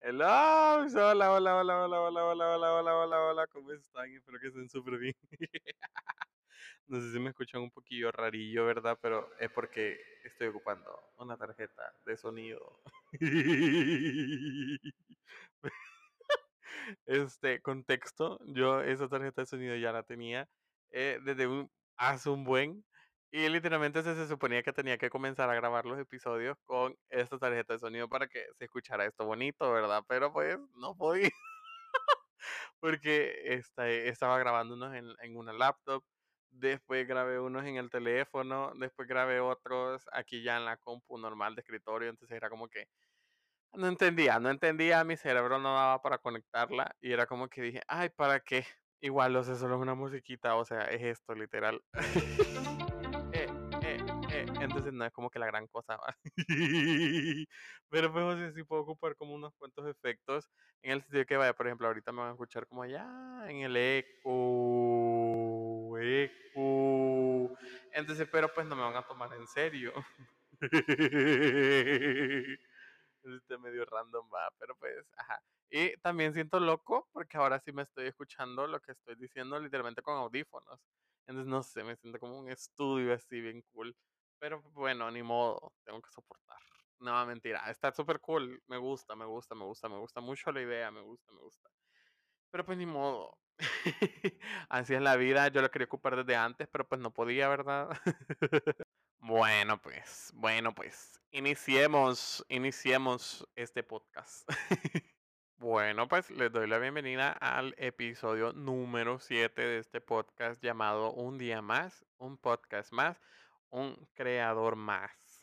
Hello, hola, hola, hola, hola, hola, hola, hola, hola, hola, hola, ¿cómo están? Espero que estén súper bien. No sé si me escuchan un poquillo rarillo, ¿verdad? Pero es porque estoy ocupando una tarjeta de sonido. Este, contexto, yo esa tarjeta de sonido ya la tenía eh, desde un, hace un buen. Y literalmente se, se suponía que tenía que comenzar a grabar los episodios con esta tarjeta de sonido para que se escuchara esto bonito, ¿verdad? Pero pues no podía. Porque esta, estaba grabando unos en, en una laptop, después grabé unos en el teléfono, después grabé otros aquí ya en la compu normal de escritorio, entonces era como que no entendía, no entendía, mi cerebro no daba para conectarla y era como que dije, ay, ¿para qué? Igual, o sea, solo una musiquita, o sea, es esto, literal. Entonces no es como que la gran cosa, ¿va? Pero pues, o sea, sí puedo ocupar como unos cuantos efectos en el sentido que vaya, por ejemplo, ahorita me van a escuchar como allá en el eco, eco. Entonces, pero pues no me van a tomar en serio. Está medio random, va, pero pues, ajá. Y también siento loco porque ahora sí me estoy escuchando lo que estoy diciendo literalmente con audífonos. Entonces, no sé, me siento como un estudio así bien cool. Pero bueno, ni modo, tengo que soportar. No, mentira, está súper cool. Me gusta, me gusta, me gusta, me gusta mucho la idea, me gusta, me gusta. Pero pues ni modo. Así es la vida, yo lo quería ocupar desde antes, pero pues no podía, ¿verdad? Bueno, pues, bueno, pues, iniciemos, iniciemos este podcast. Bueno, pues les doy la bienvenida al episodio número 7 de este podcast llamado Un día más, un podcast más, un creador más.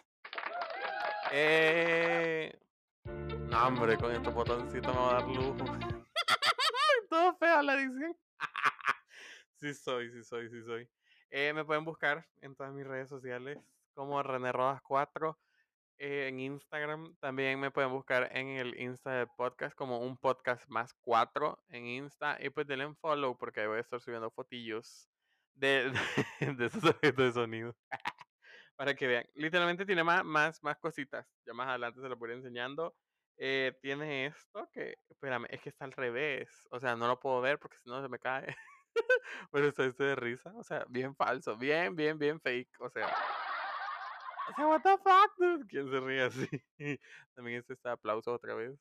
Eh... No, hombre, con este botoncito me va a dar lujo. Todo feo la edición. sí soy, sí soy, sí soy. Eh, me pueden buscar en todas mis redes sociales como René Rodas 4 eh, en Instagram. También me pueden buscar en el Insta del podcast como un podcast más 4 en Insta. Y pues denle en follow porque voy a estar subiendo fotillos de, de, de esos efectos de sonido. Para que vean. Literalmente tiene más, más, más cositas. Ya más adelante se lo voy enseñando. Eh, tiene esto que, espérame, es que está al revés. O sea, no lo puedo ver porque si no se me cae. Pero está este de risa. O sea, bien falso. Bien, bien, bien fake. O sea. O sea, what the fuck? ¿Quién se ríe así? También es este aplauso otra vez.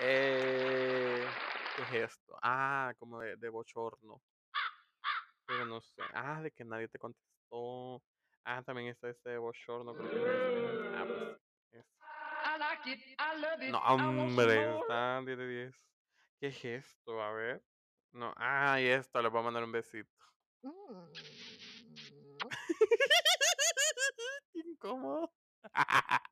Eh, ¿Qué es esto? Ah, como de, de bochorno. Pero no sé. Ah, de que nadie te contestó. Ah, también está este bochorno. creo que es. Ah, pues. este. No, hombre, está 10 de 10. ¿Qué es esto? A ver. No, ah, y esto, le voy a mandar un besito. Mm. Incómodo.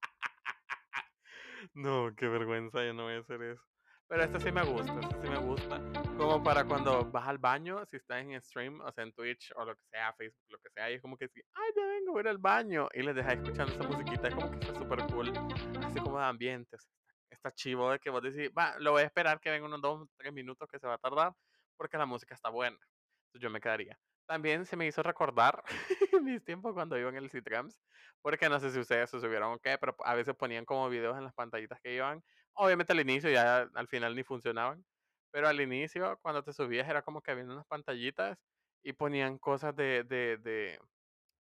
No, qué vergüenza, yo no voy a hacer eso. Pero este sí me gusta, este sí me gusta. Como para cuando vas al baño, si estás en stream, o sea, en Twitch o lo que sea, Facebook, lo que sea, y es como que ay, ya vengo, voy a ir al baño. Y les dejas escuchando esa musiquita, es como que está súper cool. Así como de ambiente, o sea, está chivo de que vos decís, va, lo voy a esperar que venga unos dos, tres minutos que se va a tardar, porque la música está buena. Entonces yo me quedaría. También se me hizo recordar mis tiempos cuando iba en el Citrams, porque no sé si ustedes se subieron o qué, pero a veces ponían como videos en las pantallitas que iban. Obviamente al inicio ya al final ni funcionaban, pero al inicio cuando te subías era como que había unas pantallitas y ponían cosas de, de, de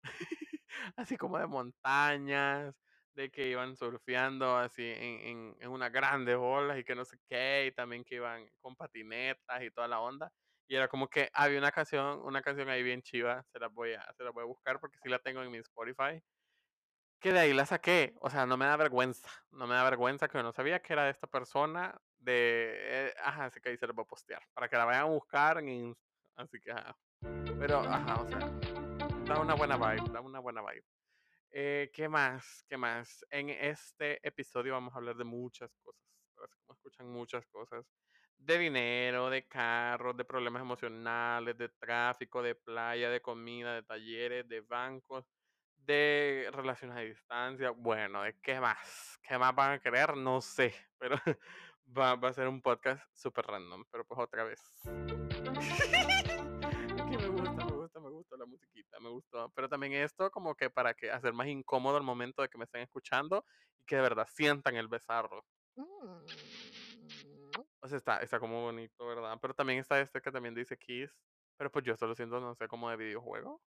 así como de montañas, de que iban surfeando así en, en, en unas grandes olas y que no sé qué, y también que iban con patinetas y toda la onda. Y era como que había una canción, una canción ahí bien chiva, se la voy a, se la voy a buscar porque sí la tengo en mi Spotify. Que de ahí la saqué, o sea, no me da vergüenza, no me da vergüenza que yo no sabía que era de esta persona, de, eh, ajá, así que ahí se la voy a postear, para que la vayan a buscar en Insta, así que, ajá. Pero, ajá, o sea, da una buena vibe, da una buena vibe. Eh, ¿Qué más? ¿Qué más? En este episodio vamos a hablar de muchas cosas. Así escuchan muchas cosas. De dinero, de carros, de problemas emocionales, de tráfico, de playa, de comida, de talleres, de bancos, de relaciones a distancia. Bueno, ¿de qué más? ¿Qué más van a querer? No sé. Pero va, va a ser un podcast súper random. Pero pues otra vez. Que me gusta, me gusta, me gusta la musiquita, me gustó. Pero también esto como que para que hacer más incómodo el momento de que me estén escuchando y que de verdad sientan el besarlo. Mm. O sea, está, está como bonito, ¿verdad? Pero también está este que también dice Kiss. Pero pues yo solo siento, no sé, como de videojuego.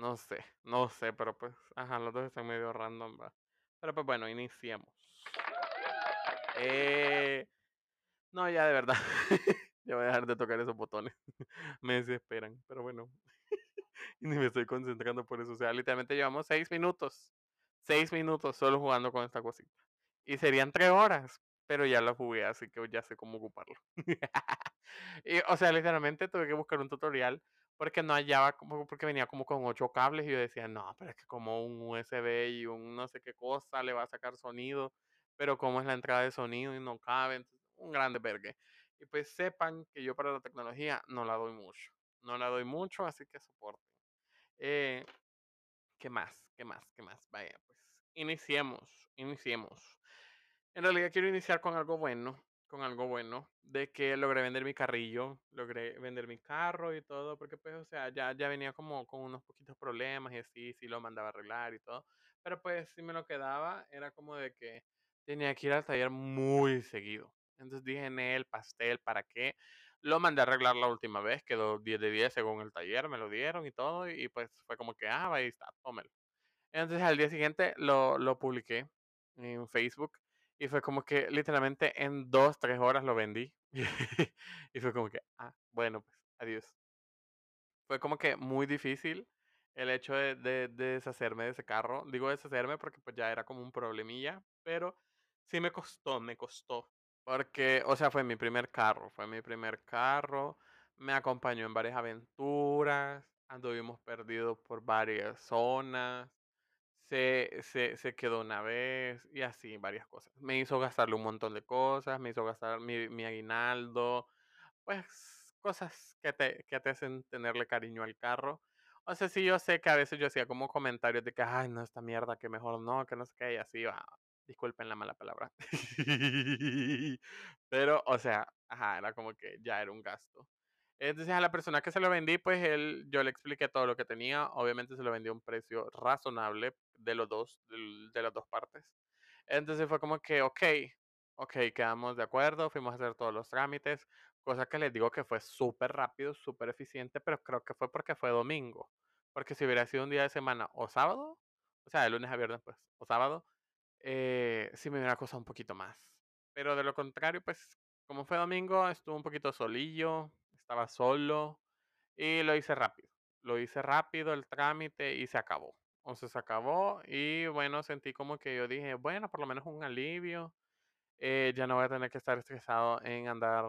No sé, no sé, pero pues, ajá, los dos están medio random, va. Pero pues bueno, iniciemos. Eh, no, ya de verdad. ya voy a dejar de tocar esos botones. me desesperan, pero bueno. ni me estoy concentrando por eso. O sea, literalmente llevamos seis minutos. Seis minutos solo jugando con esta cosita. Y serían tres horas, pero ya lo jugué, así que ya sé cómo ocuparlo. o sea, literalmente tuve que buscar un tutorial porque no hallaba, como, porque venía como con ocho cables y yo decía, no, pero es que como un USB y un no sé qué cosa le va a sacar sonido, pero como es la entrada de sonido y no cabe, entonces, un grande vergue. Y pues sepan que yo para la tecnología no la doy mucho. No la doy mucho, así que soporten. Eh, ¿Qué más? ¿Qué más? ¿Qué más? Vaya, pues iniciemos, iniciemos. En realidad quiero iniciar con algo bueno, con algo bueno, de que logré vender mi carrillo, logré vender mi carro y todo, porque pues, o sea, ya, ya venía como con unos poquitos problemas y así, sí lo mandaba a arreglar y todo, pero pues si me lo quedaba, era como de que tenía que ir al taller muy seguido. Entonces dije en el pastel, ¿para qué? Lo mandé a arreglar la última vez, quedó 10 de 10 según el taller, me lo dieron y todo, y pues fue como que, ah, ahí está, tómelo. Entonces al día siguiente lo, lo publiqué en Facebook y fue como que literalmente en dos, tres horas lo vendí. y fue como que, ah, bueno, pues adiós. Fue como que muy difícil el hecho de, de- de deshacerme de ese carro. Digo deshacerme porque pues ya era como un problemilla, pero sí me costó, me costó. Porque, o sea, fue mi primer carro, fue mi primer carro, me acompañó en varias aventuras, anduvimos perdidos por varias zonas, se, se, se quedó una vez y así, varias cosas. Me hizo gastarle un montón de cosas, me hizo gastar mi, mi aguinaldo, pues cosas que te, que te hacen tenerle cariño al carro. O sea, sí, yo sé que a veces yo hacía como comentarios de que, ay, no, esta mierda, que mejor no, que no sé qué, y así va. Disculpen la mala palabra. Pero, o sea, ajá, era como que ya era un gasto. Entonces a la persona que se lo vendí, pues él, yo le expliqué todo lo que tenía. Obviamente se lo vendí a un precio razonable de los dos, del- de las dos partes. Entonces fue como que, ok, ok, quedamos de acuerdo, fuimos a hacer todos los trámites, cosa que les digo que fue súper rápido, súper eficiente, pero creo que fue porque fue domingo. Porque si hubiera sido un día de semana o sábado, o sea, de lunes a viernes, pues, o sábado, eh, sí me hubiera costado un poquito más. Pero de lo contrario, pues, como fue domingo, estuvo un poquito solillo, estaba solo y lo hice rápido. Lo hice rápido el trámite y se acabó. O sea, se acabó y bueno, sentí como que yo dije, bueno, por lo menos un alivio. eh, ya no voy a tener que estar estresado en andar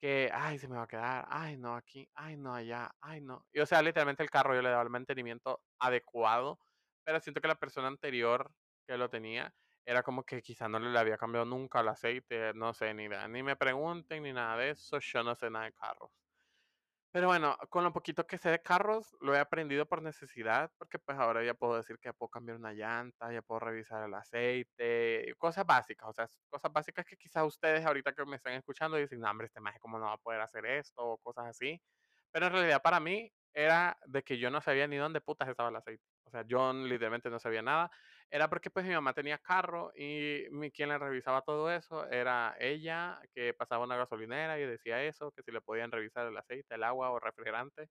que, ay, se me va a quedar, ay, no, aquí, ay, no, allá, ay, no. Y o sea, literalmente el carro yo le daba el mantenimiento adecuado, pero siento que la persona anterior que lo tenía era como que quizá no le había cambiado nunca el aceite, no sé, ni ni me pregunten ni nada de eso, yo no sé nada de carros. Pero bueno, con lo poquito que sé de carros, lo he aprendido por necesidad, porque pues ahora ya puedo decir que ya puedo cambiar una llanta, ya puedo revisar el aceite, cosas básicas, o sea, cosas básicas que quizás ustedes ahorita que me están escuchando dicen, no, hombre, este maje, ¿cómo no va a poder hacer esto? O cosas así. Pero en realidad para mí era de que yo no sabía ni dónde putas estaba el aceite. O sea, yo literalmente no sabía nada. Era porque pues mi mamá tenía carro y mi, quien le revisaba todo eso era ella, que pasaba una gasolinera y decía eso, que si le podían revisar el aceite, el agua o refrigerante.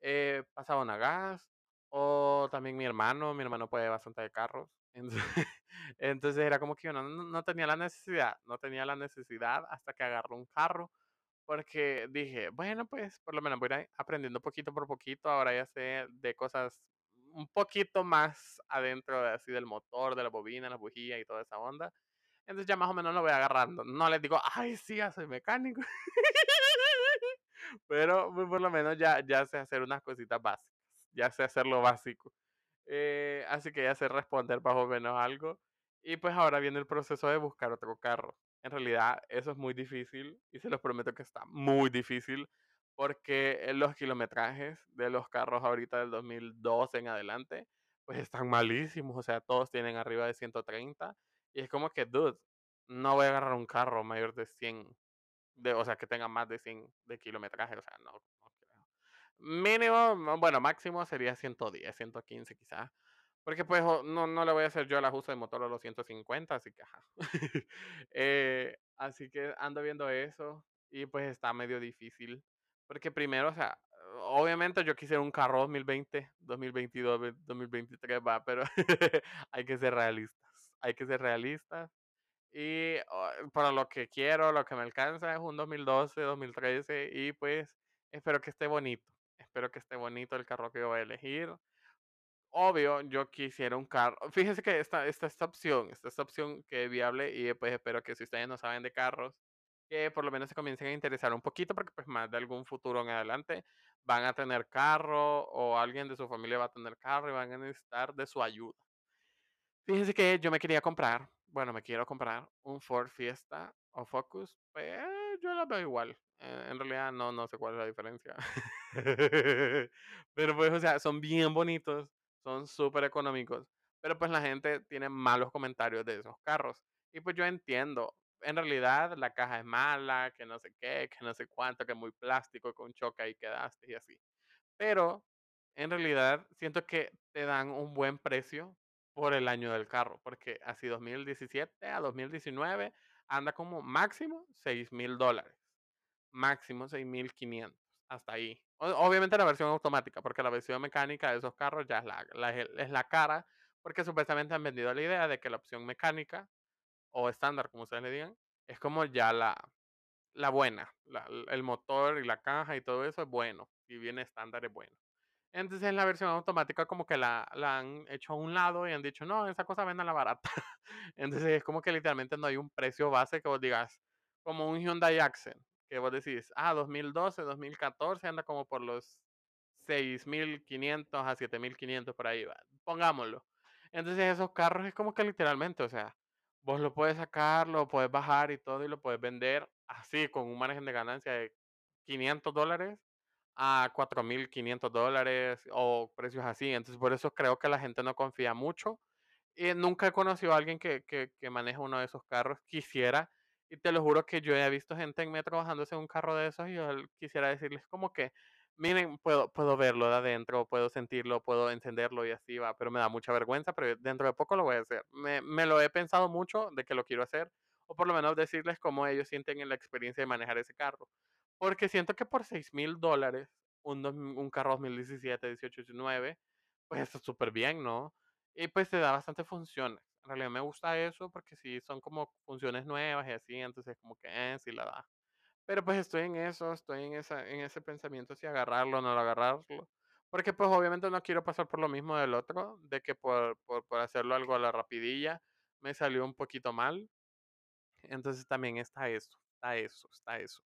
Eh, pasaba una gas. O también mi hermano, mi hermano puede bastante de carros. Entonces, entonces era como que yo no, no tenía la necesidad, no tenía la necesidad hasta que agarró un carro porque dije, bueno, pues por lo menos voy a ir aprendiendo poquito por poquito. Ahora ya sé de cosas un poquito más adentro de, así del motor, de la bobina, la bujía y toda esa onda. Entonces ya más o menos lo voy agarrando. No les digo, ay, sí, soy mecánico. Pero por lo menos ya, ya sé hacer unas cositas básicas. Ya sé hacer lo básico. Eh, así que ya sé responder más o menos algo. Y pues ahora viene el proceso de buscar otro carro. En realidad eso es muy difícil y se los prometo que está muy difícil porque eh, los kilometrajes de los carros ahorita del 2012 en adelante pues están malísimos. O sea, todos tienen arriba de 130 y es como que, dude, no voy a agarrar un carro mayor de 100, de, o sea, que tenga más de 100 de kilometraje. O sea, no, no creo. Mínimo, bueno, máximo sería 110, 115 quizás. Porque pues no, no le voy a hacer yo el ajuste de motor a los 150, así que ajá. Eh, así que ando viendo eso y pues está medio difícil. Porque primero, o sea, obviamente yo quisiera un carro 2020, 2022, 2023, va, pero hay que ser realistas. Hay que ser realistas. Y oh, para lo que quiero, lo que me alcanza es un 2012, 2013 y pues espero que esté bonito. Espero que esté bonito el carro que voy a elegir. Obvio, yo quisiera un carro. Fíjense que esta, esta, esta opción, esta, esta opción que es viable y pues espero que si ustedes no saben de carros, que por lo menos se comiencen a interesar un poquito porque pues más de algún futuro en adelante van a tener carro o alguien de su familia va a tener carro y van a necesitar de su ayuda. Fíjense que yo me quería comprar, bueno, me quiero comprar un Ford Fiesta o Focus, pues yo lo veo igual. Eh, en realidad no, no sé cuál es la diferencia. Pero pues, o sea, son bien bonitos, son súper económicos, pero pues la gente tiene malos comentarios de esos carros. Y pues yo entiendo, en realidad la caja es mala, que no sé qué, que no sé cuánto, que es muy plástico, con choca y quedaste y así. Pero en realidad siento que te dan un buen precio por el año del carro, porque así 2017 a 2019 anda como máximo 6 mil dólares, máximo 6.500, hasta ahí. obviamente la versión automática, porque la versión mecánica de esos carros ya es la, es la cara, porque supuestamente han vendido la idea de que la opción mecánica o estándar, como ustedes le digan, es como ya la, la buena, el motor y la caja y todo eso es bueno, y viene estándar es bueno. Entonces en la versión automática como que la, han hecho a un lado y han dicho, no, esa cosa vende la barata. Entonces es como que literalmente no hay un precio base que vos digas, como un Hyundai Accent, que vos decís, ah, 2012, 2014 anda como por los 6.500 a 7.500 por ahí, va. pongámoslo. Entonces esos carros es como que literalmente, o sea, vos lo puedes sacar, lo puedes bajar y todo y lo puedes vender así con un margen de ganancia de 500 dólares a 4.500 dólares o precios así. Entonces, por eso creo que la gente no confía mucho. Y nunca he conocido a alguien que, que, que maneje uno de esos carros. Quisiera, y te lo juro que yo he visto gente en metro bajándose en un carro de esos y yo quisiera decirles como que, miren, puedo, puedo verlo de adentro, puedo sentirlo, puedo encenderlo y así va, pero me da mucha vergüenza, pero dentro de poco lo voy a hacer. Me, me lo he pensado mucho de que lo quiero hacer, o por lo menos decirles cómo ellos sienten en la experiencia de manejar ese carro. Porque siento que por 6 mil dólares, un, un carro 2017, 18, 19, pues está súper bien, ¿no? Y pues te da bastante funciones. En realidad me gusta eso porque sí son como funciones nuevas y así, entonces como que eh, sí la da. Pero pues estoy en eso, estoy en, esa, en ese pensamiento si agarrarlo o no agarrarlo. Porque pues obviamente no quiero pasar por lo mismo del otro, de que por, por, por hacerlo algo a la rapidilla me salió un poquito mal. Entonces también está eso, está eso, está eso.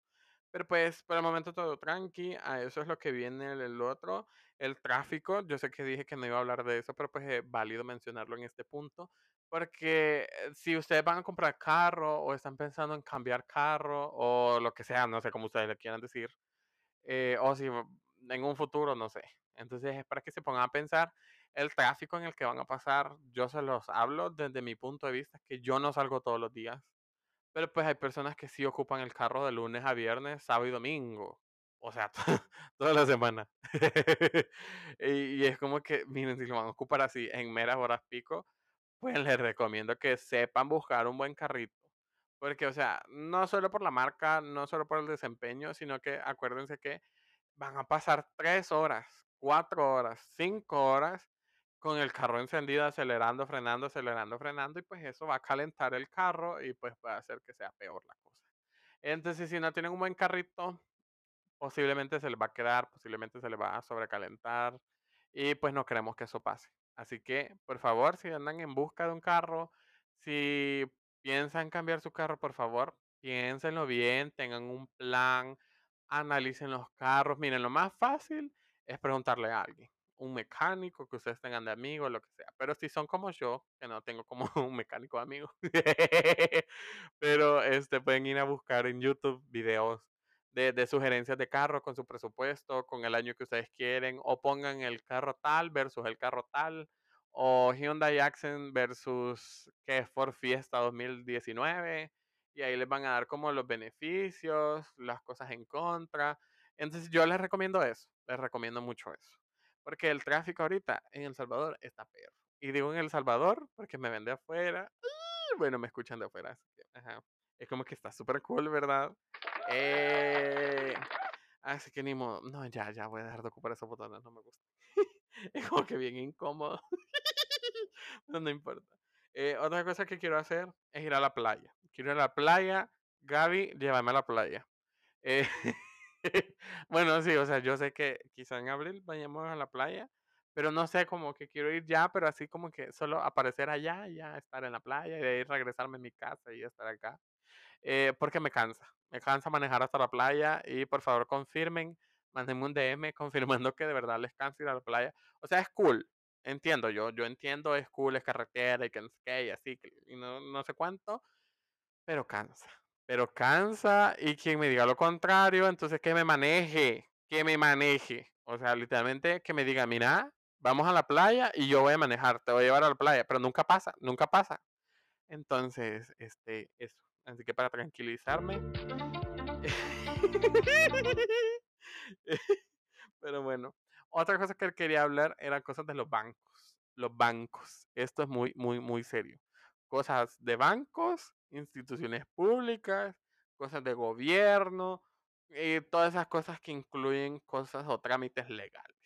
Pero pues por el momento todo tranqui, a eso es lo que viene el, otro, el tráfico. Yo sé que dije que no iba a hablar de eso, pero pues es válido mencionarlo en este punto. Porque eh, si ustedes van a comprar carro o están pensando en cambiar carro o lo que sea, no sé cómo ustedes le quieran decir, eh, o si en un futuro, no sé. Entonces es para que se pongan a pensar el tráfico en el que van a pasar. Yo se los hablo desde mi punto de vista, que yo no salgo todos los días. Pero pues hay personas que sí ocupan el carro de lunes a viernes, sábado y domingo. O sea, toda la semana. y, es como que, miren, si lo van a ocupar así en meras horas pico, pues les recomiendo que sepan buscar un buen carrito. Porque, o sea, no solo por la marca, no solo por el desempeño, sino que acuérdense que van a pasar tres horas, cuatro horas, cinco horas con el carro encendido, acelerando, frenando, acelerando, frenando, y pues eso va a calentar el carro y pues puede hacer que sea peor la cosa. Entonces, si no tienen un buen carrito, posiblemente se les va a quedar, posiblemente se les va a sobrecalentar y pues no queremos que eso pase. Así que, por favor, si andan en busca de un carro, si piensan cambiar su carro, por favor, piénsenlo bien, tengan un plan, analicen los carros. Miren, lo más fácil es preguntarle a alguien un mecánico, que ustedes tengan de amigo, lo que sea. Pero si son como yo, que no tengo como un mecánico de amigo, pero este, pueden ir a buscar en YouTube videos de, de, sugerencias de carro con su presupuesto, con el año que ustedes quieren, o pongan el carro tal versus el carro tal, o Hyundai Accent versus que Ford Fiesta 2019, y ahí les van a dar como los beneficios, las cosas en contra. Entonces yo les recomiendo eso, les recomiendo mucho eso. Porque el tráfico ahorita en El Salvador está peor. Y digo en El Salvador porque me ven de afuera. Bueno, me escuchan de afuera. Es como que está súper cool, ¿verdad? Eh, así que ni modo. No, ya, ya voy a dejar de ocupar esos botones, no me gusta. es como que bien incómodo. no, no importa. Eh, otra cosa que quiero hacer es ir a la playa. Quiero ir a la playa. Gaby, llévame a la playa. Eh, bueno, sí, o sea, yo sé que quizá en abril vayamos a la playa, pero no sé, como que quiero ir ya, pero así como que solo aparecer allá, ya estar en la playa y de ahí regresarme a mi casa y estar acá. Porque me cansa, me cansa manejar hasta la playa y por favor confirmen, mándenme un DM confirmando que de verdad les cansa ir a la playa. O sea, es cool, entiendo yo, yo entiendo, es cool, es carretera y que no sé qué, y así, y no, no sé cuánto, pero cansa pero cansa y quien me diga lo contrario, entonces que me maneje, que me maneje. O sea, literalmente que me diga, mira, vamos a la playa y yo voy a manejar, te voy a llevar a la playa, pero nunca pasa, nunca pasa. Entonces, este, eso. Así que para tranquilizarme. pero bueno, otra cosa que quería hablar era cosas de los bancos. Los bancos. Esto es muy, muy, muy serio. Cosas de bancos instituciones públicas, cosas de gobierno, y eh, todas esas cosas que incluyen cosas o trámites legales.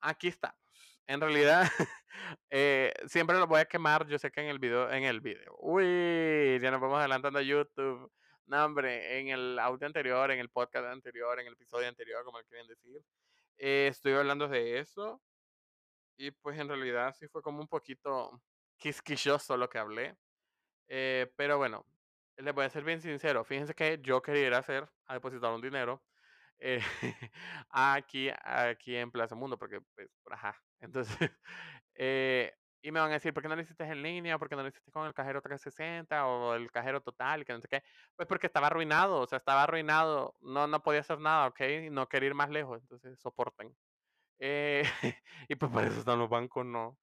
Aquí estamos. En realidad, eh, siempre lo voy a quemar. Yo sé que en el video, en el video. Uy, ya nos vamos adelantando a YouTube. No, hombre, en el audio anterior, en el podcast anterior, en el episodio anterior, como quieren decir, eh, estoy hablando de eso. Y pues en realidad sí fue como un poquito quisquilloso lo que hablé. Eh, pero bueno, les voy a ser bien sincero. Fíjense que yo quería hacer, a depositar un dinero eh, aquí, aquí en Plaza Mundo, porque, pues, ajá. Entonces, eh, y me van a decir, ¿por qué no lo hiciste en línea? ¿Por qué no lo hiciste con el cajero 360 o el cajero total? Que no sé qué. Pues porque estaba arruinado, o sea, estaba arruinado. No, no podía hacer nada, ¿ok? No quería ir más lejos, entonces soporten. y pues por eso están los bancos, no.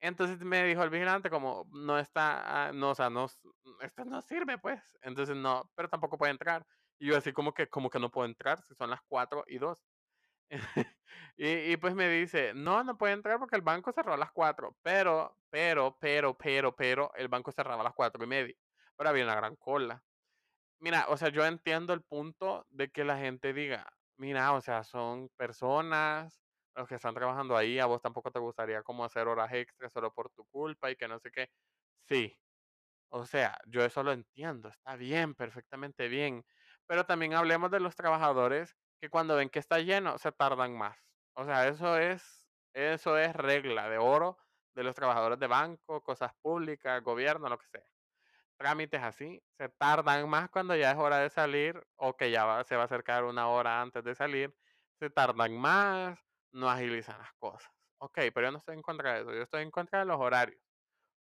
Entonces me dijo el vigilante como no está, ah, no, o sea, no, esto no sirve pues. Entonces no, pero tampoco puede entrar. Y yo así como que, como que no puedo entrar si son las 4 y 2. y, y, pues me dice, no, no puede entrar porque el banco cerró a las 4. Pero, pero, pero, pero, pero, el banco cerraba a las 4 y media. Pero había una gran cola. Mira, o sea, yo entiendo el punto de que la gente diga, mira, o sea, son personas los que están trabajando ahí, a vos tampoco te gustaría como hacer horas extras solo por tu culpa y que no sé qué. Sí, o sea, yo eso lo entiendo, está bien, perfectamente bien. Pero también hablemos de los trabajadores que cuando ven que está lleno se tardan más. O sea, eso es, eso es regla de oro de los trabajadores de banco, cosas públicas, gobierno, lo que sea. Trámites así, se tardan más cuando ya es hora de salir o que ya se va a acercar una hora antes de salir. Se tardan más, no agilizan las cosas. Ok, pero yo no estoy en contra de eso, yo estoy en contra de los horarios.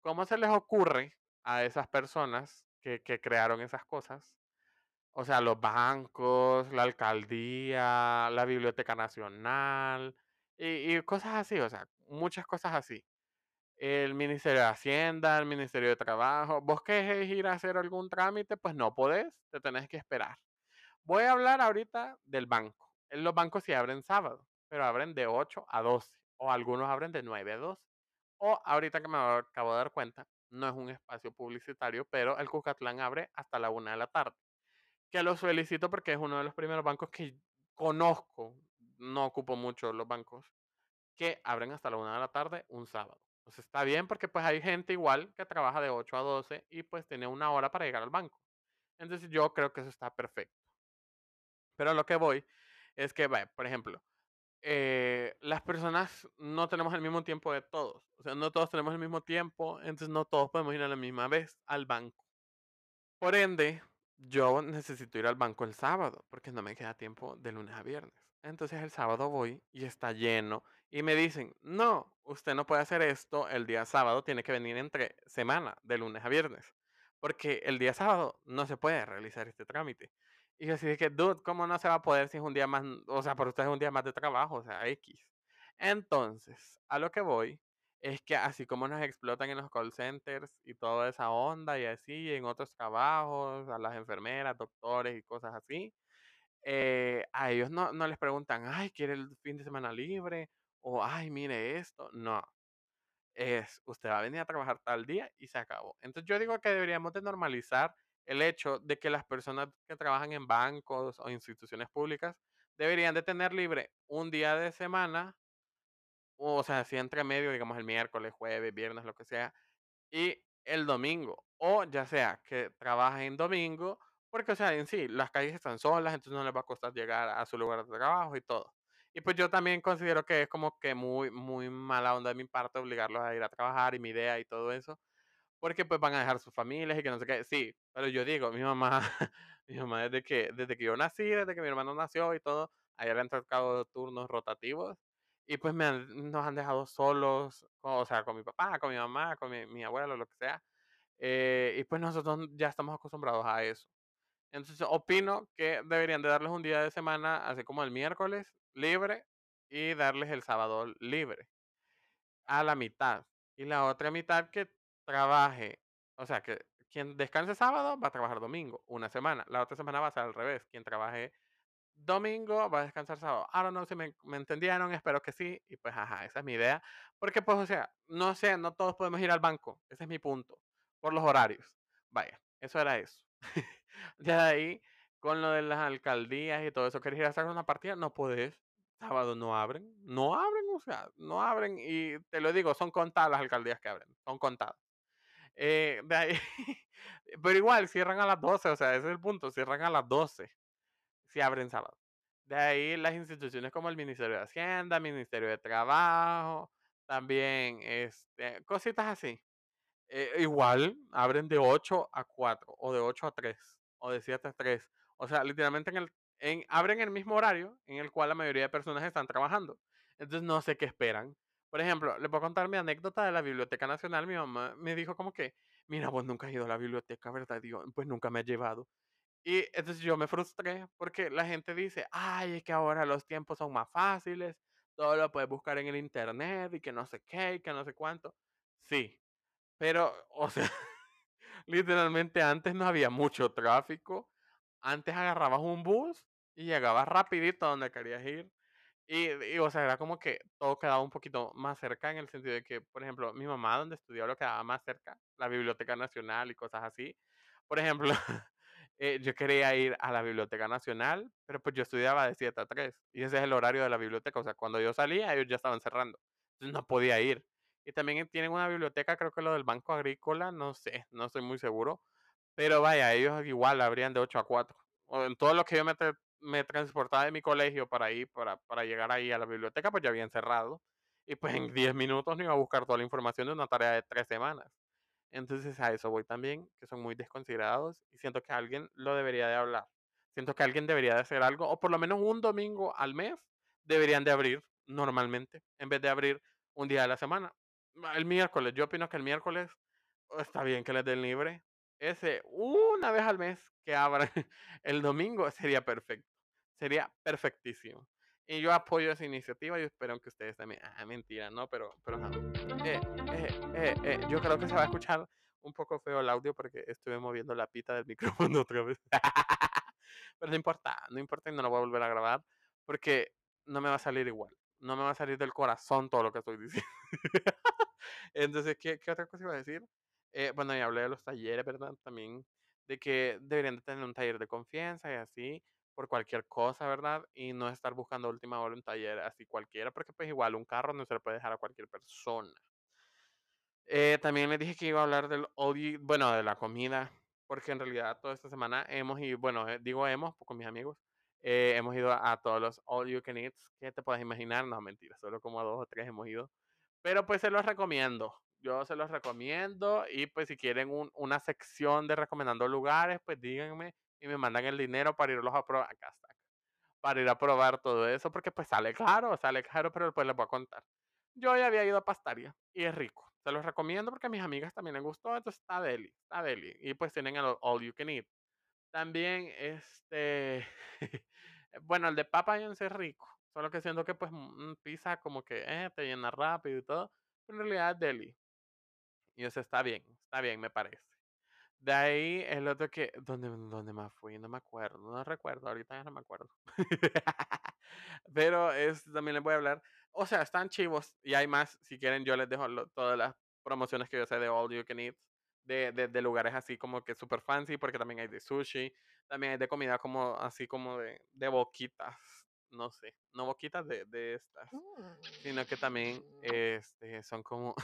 ¿Cómo se les ocurre a esas personas que, crearon esas cosas? O sea, los bancos, la alcaldía, la Biblioteca Nacional y, cosas así, o sea, muchas cosas así. El Ministerio de Hacienda, el Ministerio de Trabajo. ¿Vos querés ir a hacer algún trámite? Pues no podés, te tenés que esperar. Voy a hablar ahorita del banco. Los bancos sí abren sábado pero abren de 8 a 12, o algunos abren de 9 a 12. O ahorita que me acabo de dar cuenta, no es un espacio publicitario, pero el Cucatlán abre hasta la 1 de la tarde. Que lo felicito porque es uno de los primeros bancos que conozco, no ocupo mucho los bancos, que abren hasta la 1 de la tarde un sábado. Entonces está bien porque pues hay gente igual que trabaja de 8 a 12 y pues tiene una hora para llegar al banco. Entonces yo creo que eso está perfecto. Pero lo que voy es que, por ejemplo, eh, las personas no tenemos el mismo tiempo de todos. O sea, no todos tenemos el mismo tiempo, entonces no todos podemos ir a la misma vez al banco. Por ende, yo necesito ir al banco el sábado, porque no me queda tiempo de lunes a viernes. Entonces el sábado voy y está lleno y me dicen, no, usted no puede hacer esto el día sábado, tiene que venir entre semana, de lunes a viernes, porque el día sábado no se puede realizar este trámite. Y yo así de que, dude, ¿cómo no se va a poder si es un día más, o sea, para ustedes es un día más de trabajo, o sea, X. Entonces, a lo que voy es que así como nos explotan en los call centers y toda esa onda y así, en otros trabajos, a las enfermeras, doctores y cosas así, eh, a ellos no, no les preguntan, ay, ¿quiere el fin de semana libre? O, ay, mire esto. No, es, usted va a venir a trabajar tal día y se acabó. Entonces yo digo que deberíamos de normalizar el hecho de que las personas que trabajan en bancos o instituciones públicas deberían de tener libre un día de semana, o sea, si entre medio, digamos el miércoles, jueves, viernes, lo que sea, y el domingo, o ya sea que trabajen domingo, porque, o sea, en sí, las calles están solas, entonces no les va a costar llegar a su lugar de trabajo y todo. Y pues yo también considero que es como que muy, muy mala onda de mi parte obligarlos a ir a trabajar y mi idea y todo eso, porque pues van a dejar sus familias y que no sé qué. Sí, pero yo digo, mi mamá, mi mamá desde que, desde que yo nací, desde que mi hermano nació y todo, a ella le han tocado turnos rotativos y pues me han- nos han dejado solos, o sea, con mi papá, con mi mamá, con mi, mi abuelo, lo que sea. eh, y pues nosotros ya estamos acostumbrados a eso. Entonces opino que deberían de darles un día de semana, así como el miércoles, libre, y darles el sábado libre a la mitad. Y la otra mitad que trabaje, o sea, que quien descanse sábado va a trabajar domingo, una semana. La otra semana va a ser al revés. Quien trabaje domingo va a descansar sábado. I don't know si me, me entendieron, espero que sí. Y pues, ajá, esa es mi idea. Porque, pues, o sea, no sé, no todos podemos ir al banco. Ese es mi punto. Por los horarios. Vaya, eso era eso. Ya de ahí, con lo de las alcaldías y todo eso, ¿querés ir a hacer una partida? No podés. Sábado no abren. No abren, o sea, no abren. Y te lo digo, son contadas las alcaldías que abren. Son contadas. Eh, de ahí, pero igual, cierran a las 12, o sea, ese es el punto. Cierran a las 12 si abren sábado. De ahí las instituciones como el Ministerio de Hacienda, Ministerio de Trabajo, también este, cositas así. Eh, igual abren de 8 a 4 o de 8 a 3 o de 7 a 3. O sea, literalmente en el, en, abren el mismo horario en el cual la mayoría de personas están trabajando. Entonces no sé qué esperan. Por ejemplo, les puedo contar mi anécdota de la Biblioteca Nacional. Mi mamá me dijo como que, mira, vos nunca has ido a la biblioteca, ¿verdad? Digo, pues nunca me ha llevado. Y entonces yo me frustré porque la gente dice, ay, es que ahora los tiempos son más fáciles, todo lo puedes buscar en el internet y que no sé qué y que no sé cuánto. Sí, pero, o sea, literalmente antes no había mucho tráfico. Antes agarrabas un bus y llegabas rapidito a donde querías ir. Y, y, o sea, era como que todo quedaba un poquito más cerca en el sentido de que, por ejemplo, mi mamá donde estudió lo quedaba más cerca, la Biblioteca Nacional y cosas así. Por ejemplo, eh, yo quería ir a la Biblioteca Nacional, pero pues yo estudiaba de 7 a 3 y ese es el horario de la biblioteca. O sea, cuando yo salía, ellos ya estaban cerrando. Entonces no podía ir. Y también tienen una biblioteca, creo que lo del Banco Agrícola, no sé, no estoy muy seguro. Pero vaya, ellos igual abrían de 8 a 4. O en todo lo que yo me, tra- me transportaba de mi colegio para ir, para, para llegar ahí a la biblioteca, pues ya habían cerrado. Y pues en 10 minutos no iba a buscar toda la información de una tarea de tres semanas. Entonces a eso voy también, que son muy desconsiderados y siento que alguien lo debería de hablar. Siento que alguien debería de hacer algo, o por lo menos un domingo al mes deberían de abrir normalmente, en vez de abrir un día de la semana. El miércoles, yo opino que el miércoles oh, está bien que les den libre. Ese, una vez al mes que abran el domingo sería perfecto. Sería perfectísimo. Y yo apoyo esa iniciativa y espero que ustedes también. Mentira, ¿no? Pero, pero. Eh, eh, eh, yo creo que se va a escuchar un poco feo el audio porque estuve moviendo la pita del micrófono otra vez. Pero no importa, no importa y no lo voy a volver a grabar porque no me va a salir igual. No me va a salir del corazón todo lo que estoy diciendo. Entonces, ¿qué, qué otra cosa iba a decir? Bueno, ya hablé de los talleres, ¿verdad? También de que deberían de tener un taller de confianza y así por cualquier cosa, ¿verdad? Y no estar buscando última hora un taller así cualquiera, porque pues igual un carro no se le puede dejar a cualquier persona. Eh, también les dije que iba a hablar del you- bueno, de la comida, porque en realidad toda esta semana hemos ido, bueno, eh, digo hemos, con mis amigos, eh, hemos ido a, todos los all you can eat que te puedes imaginar, no, mentira, solo como a dos o tres hemos ido, pero pues se los recomiendo, yo se los recomiendo y pues si quieren un- una sección de recomendando lugares, pues díganme y me mandan el dinero para irlos a probar, acá está, para ir a probar todo eso, porque pues sale caro, sale caro, pero después les voy a contar. Yo ya había ido a Pastaria y es rico. Se los recomiendo porque a mis amigas también les gustó, entonces está deli, está deli. Y pues tienen el all you can eat. También, este, bueno, el de Papa John's es rico, solo que siento que pues un pizza como que eh, te llena rápido y todo, pero en realidad es deli. Y eso está bien, está bien, me parece. De ahí el otro que, ¿dónde, dónde más fui? No me acuerdo, no recuerdo, ahorita ya no me acuerdo. Pero es, también les voy a hablar. O sea, están chivos y hay más. Si quieren, yo les dejo lo- todas las promociones que yo sé de All You Can Eat. De, de, de lugares así como que super fancy, porque también hay de sushi. También hay de comida como así como de, de boquitas. No sé, no boquitas de, de estas. Sino que también este, son como.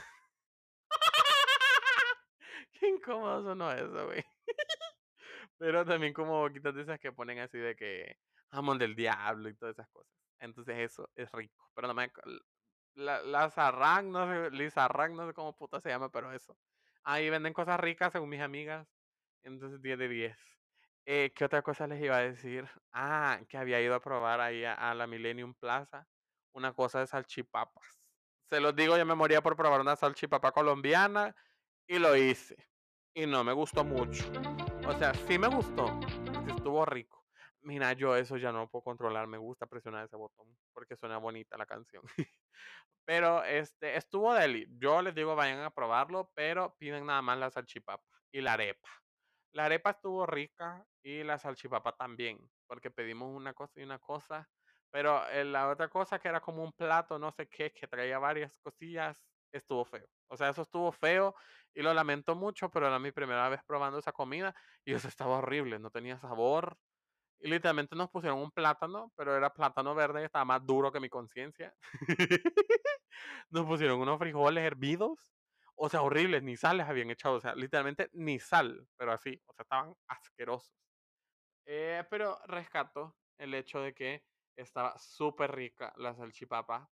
Qué incómodo sonó eso, güey. Pero también como boquitas de esas que ponen así de que jamón del diablo y todas esas cosas. Entonces eso es rico. Pero no me... La, la no sé, Lizarrán, no sé cómo puta se llama, pero eso. Ahí venden cosas ricas según mis amigas. Entonces 10 de 10. Eh, ¿qué otra cosa les iba a decir? Ah, que había ido a probar ahí a, a la Millennium Plaza una cosa de salchipapas. Se los digo, yo me moría por probar una salchipapa colombiana y lo hice. Y no me gustó mucho. O sea, sí me gustó, estuvo rico. Mira, yo eso ya no puedo controlar, me gusta presionar ese botón, porque suena bonita la canción. Pero este, estuvo deli. Yo les digo, vayan a probarlo, pero piden nada más la salchipapa y la arepa. La arepa estuvo rica y la salchipapa también, porque pedimos una cosa y una cosa. Pero eh, la otra cosa que era como un plato, no sé qué, que traía varias cosillas, estuvo feo. O sea, eso estuvo feo y lo lamento mucho, pero era mi primera vez probando esa comida y eso estaba horrible, no tenía sabor. Y literalmente nos pusieron un plátano, pero era plátano verde, estaba más duro que mi conciencia. Nos pusieron unos frijoles hervidos. O sea, horribles, ni sal les habían echado. O sea, literalmente ni sal, pero así. O sea, estaban asquerosos. Eh, pero rescato el hecho de que estaba súper rica la salchipapa.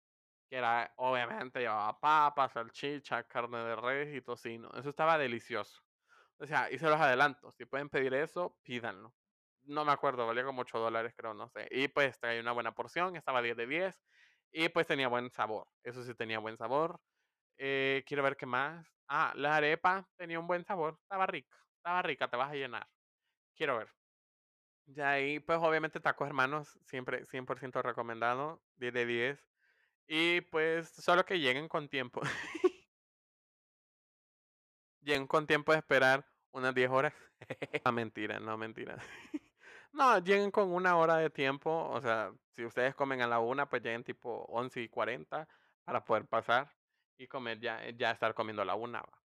Que era, obviamente, llevaba papa, salchicha, carne de res y tocino. Eso estaba delicioso. O sea, se los adelanto. Si pueden pedir eso, pídanlo. No me acuerdo, valía como 8 dólares, creo, no sé. Y pues traía una buena porción, estaba 10 de 10. Y pues tenía buen sabor. Eso sí tenía buen sabor. Eh, quiero ver qué más. Ah, la arepa tenía un buen sabor. Estaba rica. Estaba rica, te vas a llenar. Quiero ver. Ya ahí, pues obviamente tacos hermanos, siempre 100% recomendado. 10 de 10. Y pues solo que lleguen con tiempo. lleguen con tiempo de esperar unas 10 horas. no, mentira, no, mentira. no, lleguen con una hora de tiempo. O sea, si ustedes comen a la una, pues lleguen tipo 11 y 40 para poder pasar y comer ya, ya estar comiendo a la una. va.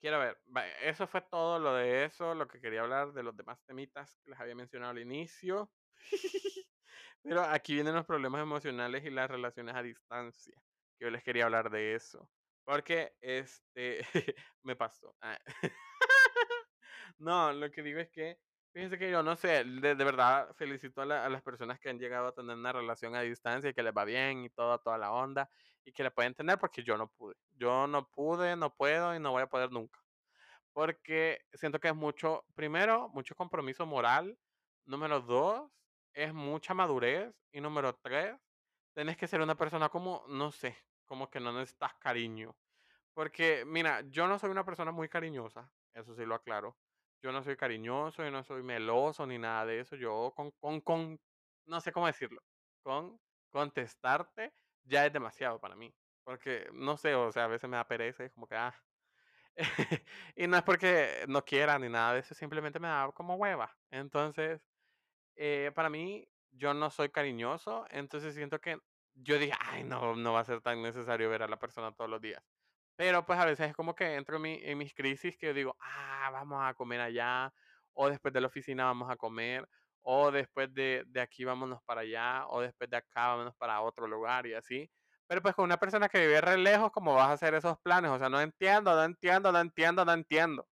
Quiero ver, eso fue todo lo de eso, lo que quería hablar de los demás temitas que les había mencionado al inicio. Pero aquí vienen los problemas emocionales y las relaciones a distancia. Yo les quería hablar de eso. Porque este me pasó. Ah. no, lo que digo es que, fíjense que yo no sé, de, de verdad felicito a, la- a las personas que han llegado a tener una relación a distancia y que les va bien y toda, toda la onda y que le pueden tener porque yo no pude. Yo no pude, no puedo y no voy a poder nunca. Porque siento que es mucho, primero, mucho compromiso moral. Número dos, es mucha madurez. Y número tres, tenés que ser una persona como, no sé, como que no necesitas cariño. Porque, mira, yo no soy una persona muy cariñosa, eso sí lo aclaro. Yo no soy cariñoso, yo no soy meloso ni nada de eso. Yo con, con, con, no sé cómo decirlo, con contestarte ya es demasiado para mí. Porque, no sé, o sea, a veces me da pereza, como que, ah, y no es porque no quiera ni nada de eso, simplemente me da como hueva. Entonces, eh, para mí, yo no soy cariñoso, entonces siento que yo dije, ay, no, no va a ser tan necesario ver a la persona todos los días. Pero pues a veces es como que entro en, mi- en mis crisis que yo digo, ah, vamos a comer allá, o después de la oficina vamos a comer, o después de, de aquí vámonos para allá, o después de acá vámonos para otro lugar y así. Pero pues con una persona que vive re lejos, ¿cómo vas a hacer esos planes? O sea, no entiendo, no entiendo, no entiendo, no entiendo.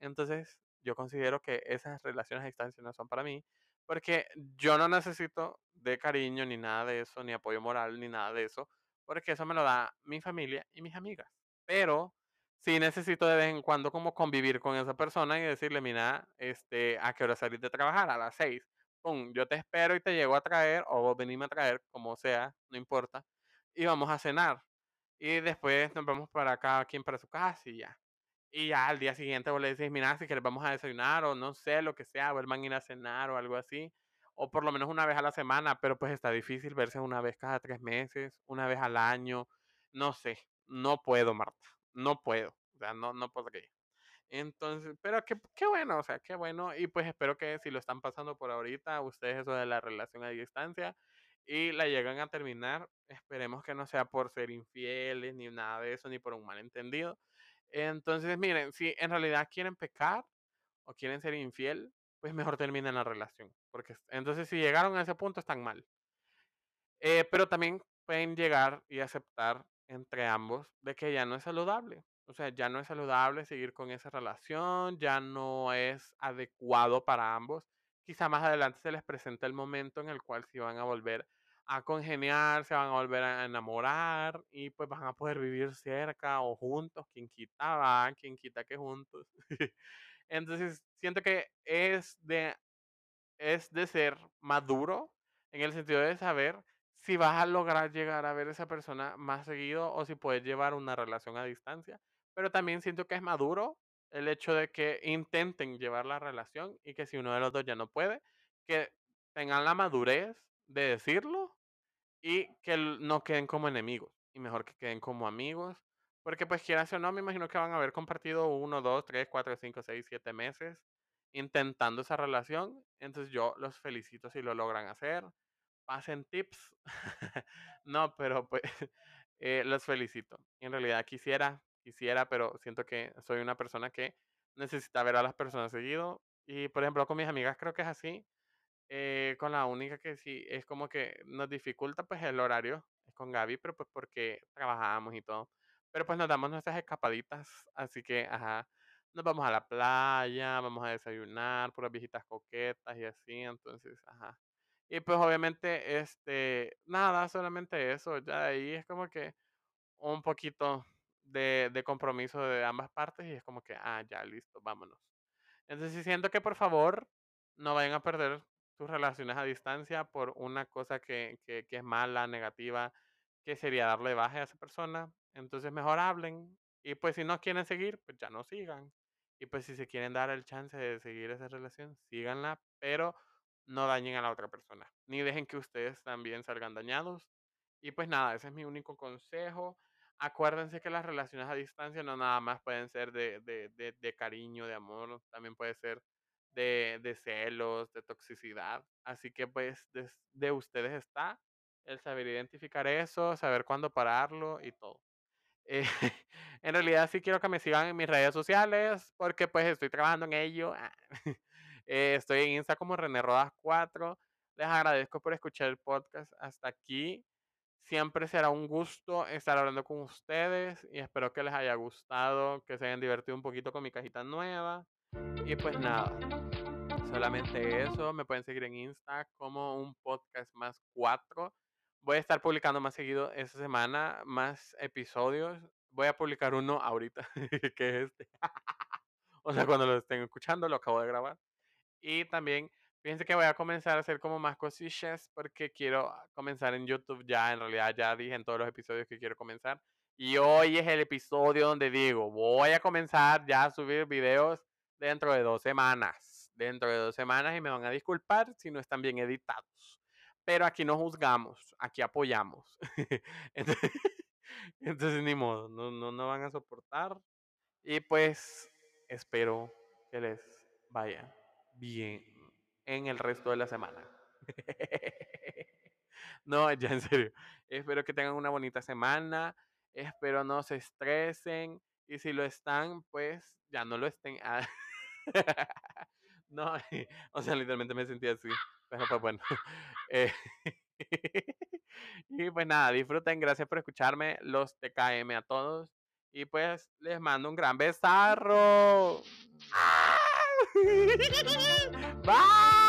Entonces, yo considero que esas relaciones a distancia no son para mí, porque yo no necesito de cariño ni nada de eso, ni apoyo moral ni nada de eso, porque eso me lo da mi familia y mis amigas. Pero sí necesito de vez en cuando como convivir con esa persona y decirle, mira, este, ¿a qué hora salís de trabajar? A las seis. Pum, yo te espero y te llego a traer, o vos venime a traer, como sea, no importa, y vamos a cenar. Y después nos vamos para cada quien para su casa y ya. Y ya al día siguiente vos le decís, mira, si quieres vamos a desayunar o no sé, lo que sea, vuelvan a ir a cenar o algo así. O por lo menos una vez a la semana, pero pues está difícil verse una vez cada tres meses, una vez al año. No sé, no puedo, Marta. No puedo. O sea, no, no podría. Entonces, pero qué, qué bueno, o sea, qué bueno. Y pues espero que si lo están pasando por ahorita, ustedes eso de la relación a distancia y la llegan a terminar, esperemos que no sea por ser infieles ni nada de eso, ni por un malentendido. Entonces, miren, si en realidad quieren pecar o quieren ser infiel, pues mejor terminen la relación. Porque entonces si llegaron a ese punto están mal. Eh, pero también pueden llegar y aceptar entre ambos de que ya no es saludable. O sea, ya no es saludable seguir con esa relación, ya no es adecuado para ambos. Quizá más adelante se les presenta el momento en el cual se van a volver a congeniar, se van a volver a enamorar y pues van a poder vivir cerca o juntos, quien quita va, quien quita que juntos. Entonces, siento que es de, es de ser maduro en el sentido de saber si vas a lograr llegar a ver a esa persona más seguido o si puedes llevar una relación a distancia. Pero también siento que es maduro el hecho de que intenten llevar la relación y que si uno de los dos ya no puede, que tengan la madurez de decirlo y que no queden como enemigos. Y mejor que queden como amigos. Porque pues quieras o no, me imagino que van a haber compartido uno, dos, tres, cuatro, cinco, seis, siete meses intentando esa relación. Entonces yo los felicito si lo logran hacer pasen tips. no, pero pues eh, los felicito. En realidad quisiera, quisiera, pero siento que soy una persona que necesita ver a las personas seguido. Y por ejemplo, con mis amigas creo que es así. Eh, con la única que sí es como que nos dificulta pues el horario es con Gaby, pero pues porque trabajamos y todo. Pero pues nos damos nuestras escapaditas, así que, ajá, nos vamos a la playa, vamos a desayunar, puras viejitas coquetas y así, entonces, ajá. Y pues obviamente, este, nada, solamente eso, ya de ahí es como que un poquito de, de compromiso de ambas partes y es como que, ah, ya, listo, vámonos. Entonces siento que por favor no vayan a perder sus relaciones a distancia por una cosa que, que, que es mala, negativa, que sería darle baja a esa persona. Entonces mejor hablen y pues si no quieren seguir, pues ya no sigan. Y pues si se quieren dar el chance de seguir esa relación, síganla, pero no dañen a la otra persona, ni dejen que ustedes también salgan dañados. Y pues nada, ese es mi único consejo. Acuérdense que las relaciones a distancia no nada más pueden ser de, de, de, de cariño, de amor, también puede ser de, de, celos, de toxicidad. Así que pues de, de ustedes está el saber identificar eso, saber cuándo pararlo y todo. Eh, en realidad sí quiero que me sigan en mis redes sociales porque pues estoy trabajando en ello. Eh, estoy en Insta como René Rodas 4. Les agradezco por escuchar el podcast hasta aquí. Siempre será un gusto estar hablando con ustedes y espero que les haya gustado, que se hayan divertido un poquito con mi cajita nueva. Y pues nada, solamente eso. Me pueden seguir en Insta como un podcast más 4. Voy a estar publicando más seguido esta semana, más episodios. Voy a publicar uno ahorita, que es este. o sea, cuando lo estén escuchando, lo acabo de grabar. Y también, fíjense que voy a comenzar a hacer como más cosillas porque quiero comenzar en YouTube ya. En realidad ya dije en todos los episodios que quiero comenzar. Y hoy es el episodio donde digo, voy a comenzar ya a subir videos dentro de dos semanas. Dentro de dos semanas y me van a disculpar si no están bien editados. Pero aquí no juzgamos, aquí apoyamos. entonces, entonces, ni modo, no, no, no van a soportar. Y pues espero que les vaya bien en el resto de la semana. no, ya en serio. Espero que tengan una bonita semana. Espero no se estresen. Y si lo están, pues ya no lo estén. Ah. no, o sea, literalmente me sentí así. Pero pues bueno. Eh, y pues nada, disfruten. Gracias por escucharme. Los TKM a todos. Y pues les mando un gran besarro. Bye.